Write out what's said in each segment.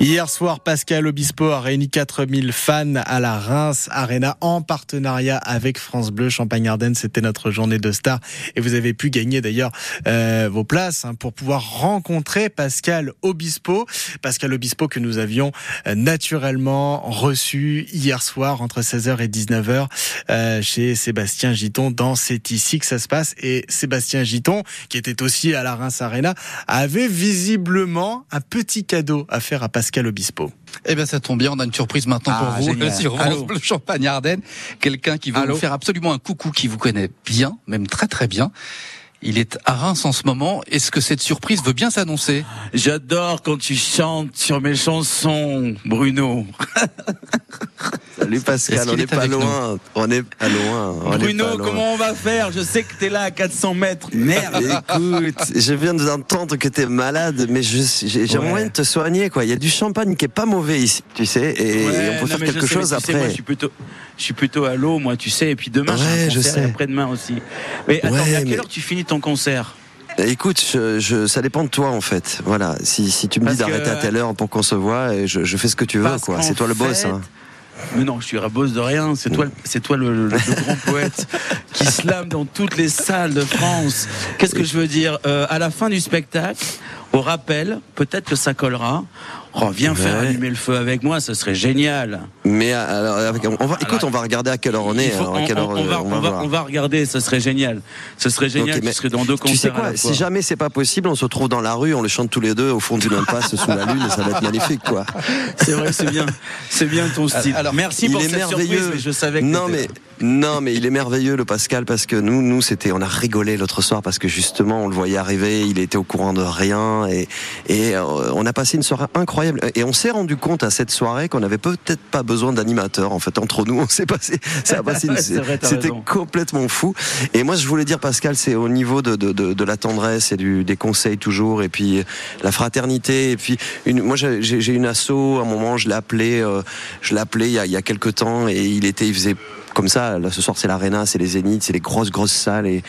Hier soir, Pascal Obispo a réuni 4000 fans à la Reims Arena en partenariat avec France Bleu Champagne-Ardenne. C'était notre journée de star et vous avez pu gagner d'ailleurs euh, vos places hein, pour pouvoir rencontrer Pascal Obispo. Pascal Obispo que nous avions euh, naturellement reçu hier soir entre 16h et 19h euh, chez Sébastien Giton dans C'est ici que ça se passe. Et Sébastien Giton, qui était aussi à la Reims Arena, avait visiblement un petit cadeau à faire à Pascal Pascal Obispo. Eh bien, ça tombe bien. On a une surprise maintenant pour Ah, vous génial. sur Allô. France Bleu Champagne Ardenne. Quelqu'un qui veut Allô. vous faire absolument un coucou, qui vous connaît bien, même très très bien. Il est à Reims en ce moment. Est-ce que cette surprise veut bien s'annoncer? J'adore quand tu chantes sur mes chansons, Bruno. Salut Pascal, on n'est est pas loin, on est pas loin. Bruno, comment on va faire Je sais que t'es là à 400 mètres. Merde. Écoute, je viens d'entendre que t'es malade, mais j'ai Ouais. moyen de te soigner, quoi. Il y a du champagne qui est pas mauvais ici, tu sais, et Ouais, on peut non, faire quelque sais, chose sais, après. moi, je suis plutôt, je suis plutôt à l'eau, moi, tu sais. Et puis demain, Ouais, je sais. après-demain aussi. Mais attends, mais à quelle mais- heure tu finis ton concert Écoute, je, je- ça dépend de toi en fait. Voilà, si, si tu me dis que- d'arrêter à telle heure pour qu'on se voit, je, je fais ce que tu veux, Parce quoi. qu'en C'est toi le boss. fait, Hein. Mais non, je suis boss de rien. C'est toi, le- c'est toi le, le- le grand poète qui slame dans toutes les salles de France. Qu'est-ce que je veux dire Euh, À la fin du spectacle, au rappel, peut-être que ça collera. Oh, viens faire allumer le feu avec moi, ce serait génial. Mais alors, avec- on va, écoute, on va regarder à quelle heure on est. faut- alors, à on, quelle heure, on va, euh, on va- voir. on va regarder, ce serait génial. Ce serait génial, dans deux concerts Tu sais quoi. Si jamais c'est pas possible, on se retrouve dans la rue, on le chante tous les deux au fond d'une impasse sous la lune, et ça va être magnifique, quoi. C'est vrai, c'est bien, c'est bien ton style. Alors, Merci il pour est cette merveilleux. surprise, mais je savais que non mais. Non mais il est merveilleux le Pascal parce que nous nous c'était on a rigolé l'autre soir parce que justement on le voyait arriver, il était au courant de rien et et euh, on a passé une soirée incroyable. Et on s'est rendu compte à cette soirée qu'on avait peut-être pas besoin d'animateurs en fait entre nous. On s'est passé ça a passé c'était complètement fou. Et moi je voulais dire Pascal c'est au niveau de, de, de, de la tendresse et du, des conseils toujours et puis la fraternité et puis une, moi j'ai j'ai- j'ai une asso à un moment je l'ai appelé euh, je l'ai appelé il y a, il y a quelques temps et il était il faisait comme ça, là, ce soir c'est l'Arena, c'est les Zéniths, c'est les grosses grosses salles et,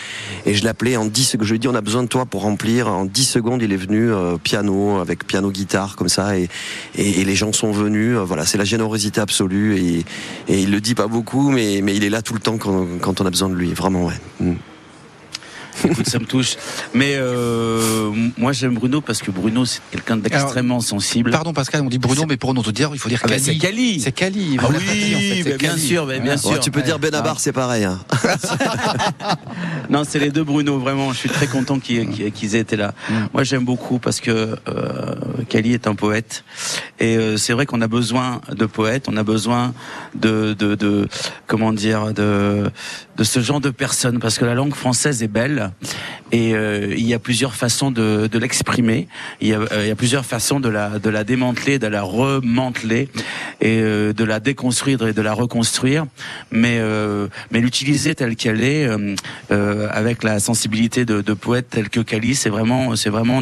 et je l'appelais en 10 secondes, je lui ai dit on a besoin de toi pour remplir, en 10 secondes il est venu euh, piano, avec piano guitare comme ça et, et, et les gens sont venus, euh, voilà c'est la générosité absolue et, et il le dit pas beaucoup mais, mais il est là tout le temps quand, quand on a besoin de lui, vraiment ouais. Mm. Écoute, ça me touche. Mais euh, moi, j'aime Bruno parce que Bruno, c'est quelqu'un d'extrêmement sensible. Pardon Pascal, on dit Bruno, mais pour nous dire, il faut dire Ah bah, Cali. c'est Cali. C'est Cali. Ah l'avez dit, en fait, oui, bah, bien Cali. sûr, bah, bien sûr. Ouais, tu peux Ouais. dire Benabar c'est pareil. Hein. Non, c'est les deux Bruno, vraiment. Je suis très content qu'ils aient été là. Mm. Moi, j'aime beaucoup parce que euh, Kali est un poète. Et euh, c'est vrai qu'on a besoin de poètes, on a besoin de, de, de comment dire, de, de ce genre de personnes. Parce que la langue française est belle. Et euh, il y a plusieurs façons de, l'exprimer. Il, y a, euh, il y a plusieurs façons de la, démanteler, de la remanteler et euh, de la déconstruire et de la reconstruire. Mais, mais l'utiliser telle qu'elle est, avec la sensibilité de, de poète tel que Cali, c'est vraiment, c'est vraiment